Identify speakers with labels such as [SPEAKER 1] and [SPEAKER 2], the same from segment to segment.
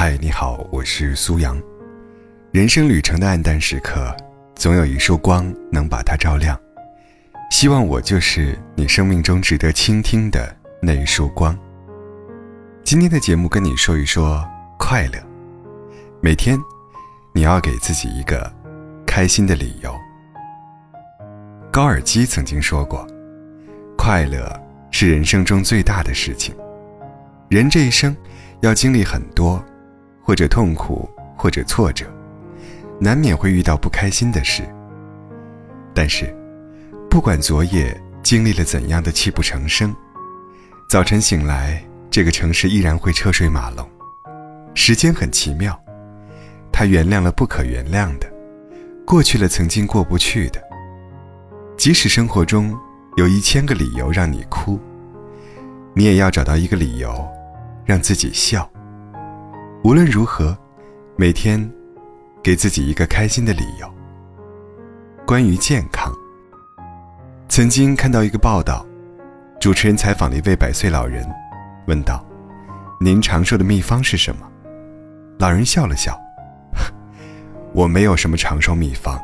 [SPEAKER 1] 嗨，你好，我是苏阳。人生旅程的暗淡时刻，总有一束光能把它照亮。希望我就是你生命中值得倾听的那一束光。今天的节目跟你说一说快乐。每天，你要给自己一个开心的理由。高尔基曾经说过：“快乐是人生中最大的事情。人这一生要经历很多，或者痛苦，或者挫折，难免会遇到不开心的事。但是，不管昨夜经历了怎样的泣不成声，早晨醒来，这个城市依然会车水马龙。时间很奇妙，它原谅了不可原谅的，过去了曾经过不去的。”即使生活中有一千个理由让你哭，你也要找到一个理由，让自己笑。无论如何，每天给自己一个开心的理由。关于健康，曾经看到一个报道，主持人采访了一位百岁老人，问道：“您长寿的秘方是什么？”老人笑了笑：“我没有什么长寿秘方，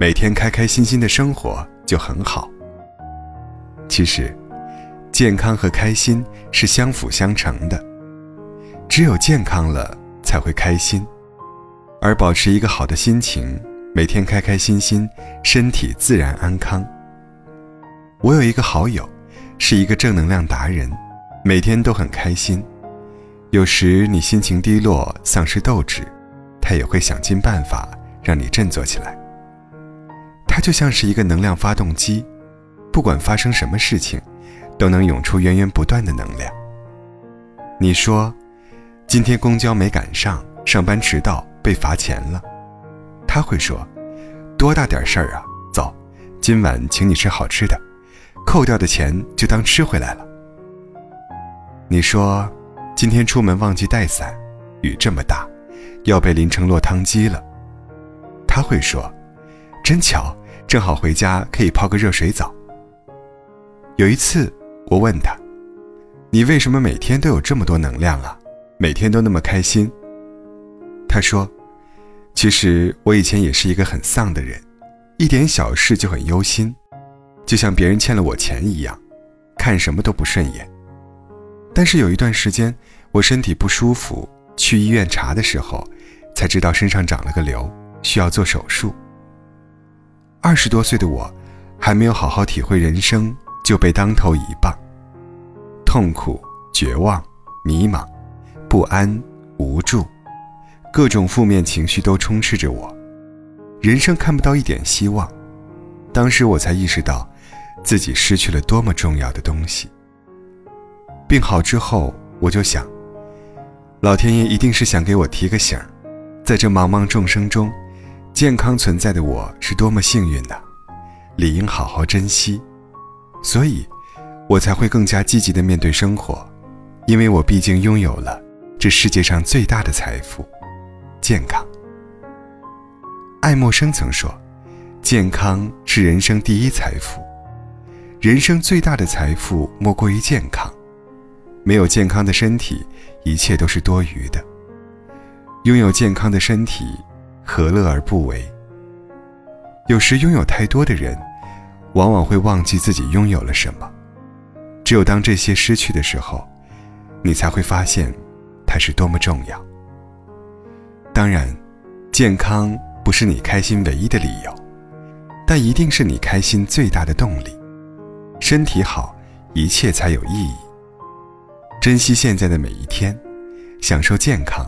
[SPEAKER 1] 每天开开心心的生活。”就很好。其实，健康和开心是相辅相成的。只有健康了，才会开心。而保持一个好的心情，每天开开心心，身体自然安康。我有一个好友，是一个正能量达人，每天都很开心。有时你心情低落，丧失斗志，他也会想尽办法让你振作起来。他就像是一个能量发动机，不管发生什么事情，都能涌出源源不断的能量。你说，今天公交没赶上，上班迟到被罚钱了，他会说，多大点事儿啊？走，今晚请你吃好吃的，扣掉的钱就当吃回来了。你说，今天出门忘记带伞，雨这么大，要被淋成落汤鸡了，他会说，真巧。正好回家可以泡个热水澡。有一次，我问他：“你为什么每天都有这么多能量啊？每天都那么开心？”他说：“其实我以前也是一个很丧的人，一点小事就很忧心，就像别人欠了我钱一样，看什么都不顺眼。但是有一段时间，我身体不舒服，去医院查的时候，才知道身上长了个瘤，需要做手术。”二十多岁的我，还没有好好体会人生，就被当头一棒。痛苦、绝望、迷茫、不安、无助，各种负面情绪都充斥着我，人生看不到一点希望。当时我才意识到，自己失去了多么重要的东西。病好之后，我就想，老天爷一定是想给我提个醒，在这茫茫众生中。健康存在的我是多么幸运的，理应好好珍惜，所以，我才会更加积极的面对生活，因为我毕竟拥有了这世界上最大的财富——健康。爱默生曾说：“健康是人生第一财富，人生最大的财富莫过于健康。没有健康的身体，一切都是多余的。拥有健康的身体。”何乐而不为？有时拥有太多的人，往往会忘记自己拥有了什么。只有当这些失去的时候，你才会发现，它是多么重要。当然，健康不是你开心唯一的理由，但一定是你开心最大的动力。身体好，一切才有意义。珍惜现在的每一天，享受健康，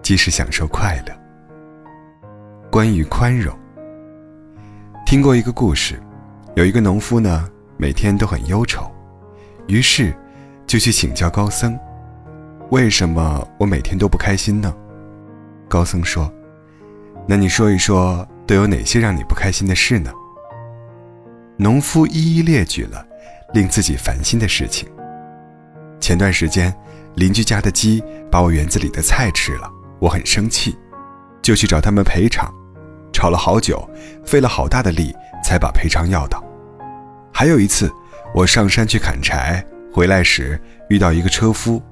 [SPEAKER 1] 即是享受快乐。关于宽容，听过一个故事，有一个农夫呢，每天都很忧愁，于是就去请教高僧：“为什么我每天都不开心呢？”高僧说：“那你说一说，都有哪些让你不开心的事呢？”农夫一一列举了令自己烦心的事情。前段时间，邻居家的鸡把我园子里的菜吃了，我很生气，就去找他们赔偿。吵了好久，费了好大的力才把赔偿要到。还有一次，我上山去砍柴，回来时遇到一个车夫，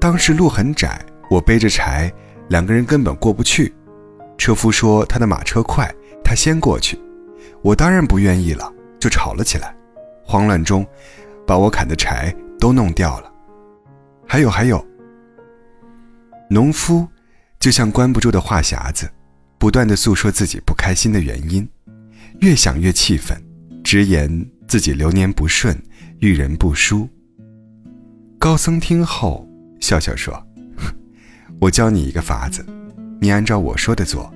[SPEAKER 1] 当时路很窄，我背着柴，两个人根本过不去。车夫说他的马车快，他先过去。我当然不愿意了，就吵了起来。慌乱中，把我砍的柴都弄掉了。还有还有，农夫就像关不住的话匣子，不断的诉说自己不开心的原因，越想越气愤，直言自己流年不顺，遇人不淑。高僧听后笑笑说：“ 我教你一个法子，你按照我说的做，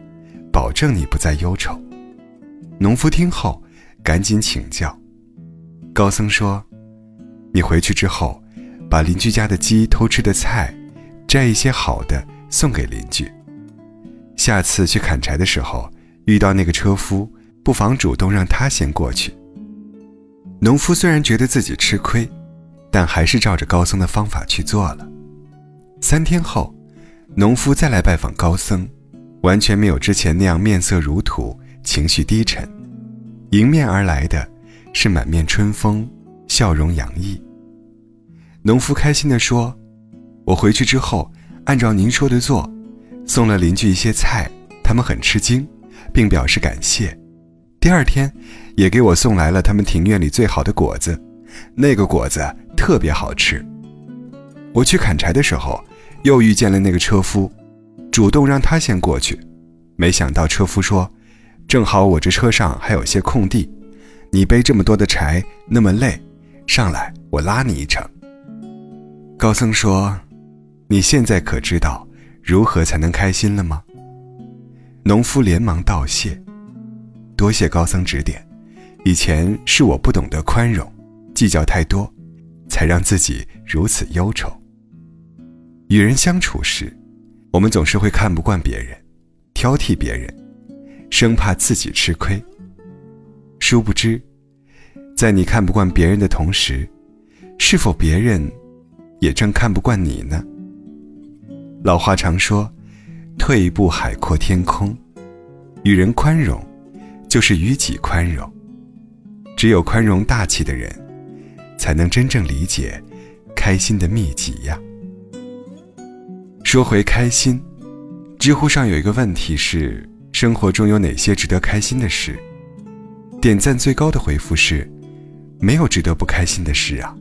[SPEAKER 1] 保证你不再忧愁。”农夫听后赶紧请教。高僧说：“你回去之后。”把邻居家的鸡偷吃的菜，摘一些好的送给邻居。下次去砍柴的时候，遇到那个车夫，不妨主动让他先过去。农夫虽然觉得自己吃亏，但还是照着高僧的方法去做了。三天后，农夫再来拜访高僧，完全没有之前那样面色如土、情绪低沉，迎面而来的是满面春风，笑容洋溢。农夫开心地说：“我回去之后，按照您说的做，送了邻居一些菜，他们很吃惊，并表示感谢。第二天，也给我送来了他们庭院里最好的果子，那个果子特别好吃。我去砍柴的时候，又遇见了那个车夫，主动让他先过去。没想到车夫说：‘正好我这车上还有些空地，你背这么多的柴那么累，上来我拉你一程。’”高僧说：“你现在可知道如何才能开心了吗？”农夫连忙道谢：“多谢高僧指点，以前是我不懂得宽容，计较太多，才让自己如此忧愁。与人相处时，我们总是会看不惯别人，挑剔别人，生怕自己吃亏。殊不知，在你看不惯别人的同时，是否别人？”也正看不惯你呢。老话常说：“退一步海阔天空。”与人宽容，就是与己宽容。只有宽容大气的人，才能真正理解开心的秘籍呀。说回开心，知乎上有一个问题是：生活中有哪些值得开心的事？点赞最高的回复是：没有值得不开心的事啊。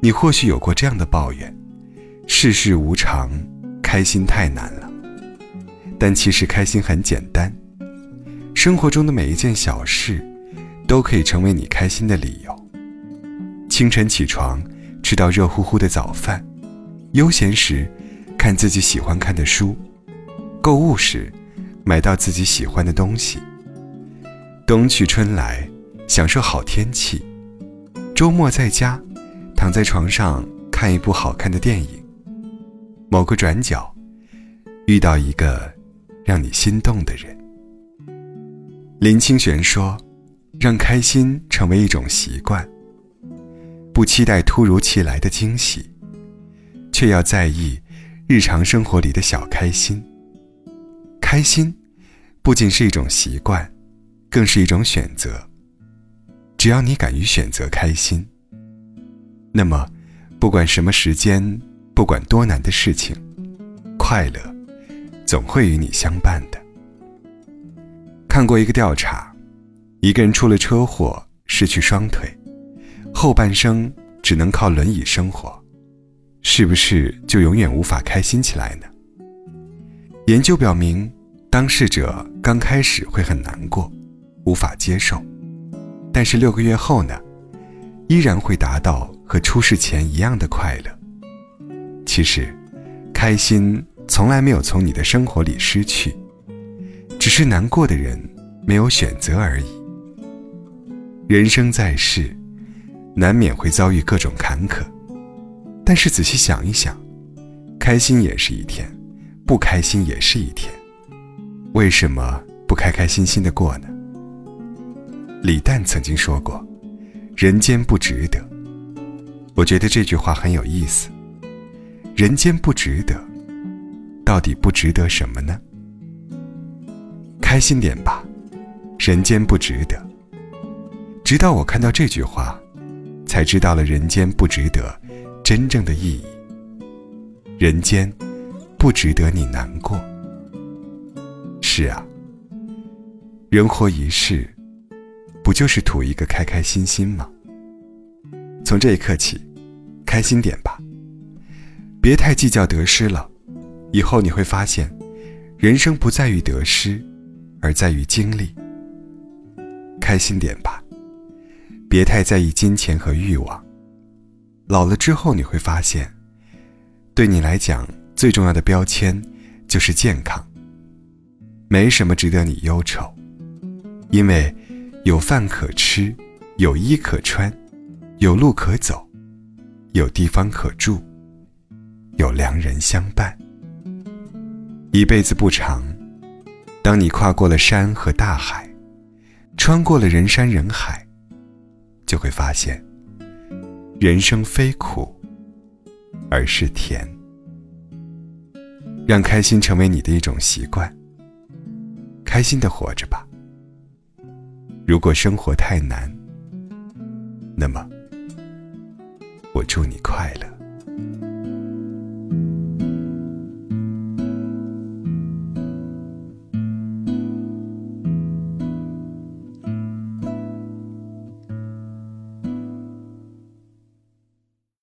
[SPEAKER 1] 你或许有过这样的抱怨：世事无常，开心太难了。但其实开心很简单，生活中的每一件小事，都可以成为你开心的理由。清晨起床，吃到热乎乎的早饭；悠闲时，看自己喜欢看的书；购物时，买到自己喜欢的东西；冬去春来，享受好天气；周末在家。躺在床上看一部好看的电影，某个转角遇到一个让你心动的人。林清玄说：“让开心成为一种习惯，不期待突如其来的惊喜，却要在意日常生活里的小开心。开心不仅是一种习惯，更是一种选择。只要你敢于选择开心。”那么，不管什么时间，不管多难的事情，快乐总会与你相伴的。看过一个调查，一个人出了车祸，失去双腿，后半生只能靠轮椅生活，是不是就永远无法开心起来呢？研究表明，当事者刚开始会很难过，无法接受，但是六个月后呢，依然会达到。和出事前一样的快乐。其实，开心从来没有从你的生活里失去，只是难过的人没有选择而已。人生在世，难免会遭遇各种坎坷，但是仔细想一想，开心也是一天，不开心也是一天，为什么不开开心心的过呢？李诞曾经说过：“人间不值得。”我觉得这句话很有意思。人间不值得，到底不值得什么呢？开心点吧，人间不值得。直到我看到这句话，才知道了人间不值得真正的意义。人间不值得你难过。是啊，人活一世，不就是图一个开开心心吗？从这一刻起，开心点吧，别太计较得失了。以后你会发现，人生不在于得失，而在于经历。开心点吧，别太在意金钱和欲望。老了之后你会发现，对你来讲最重要的标签就是健康。没什么值得你忧愁，因为有饭可吃，有衣可穿，有路可走，有地方可住，有良人相伴。一辈子不长，当你跨过了山和大海，穿过了人山人海，就会发现，人生非苦，而是甜。让开心成为你的一种习惯，开心的活着吧。如果生活太难，那么我祝你快乐。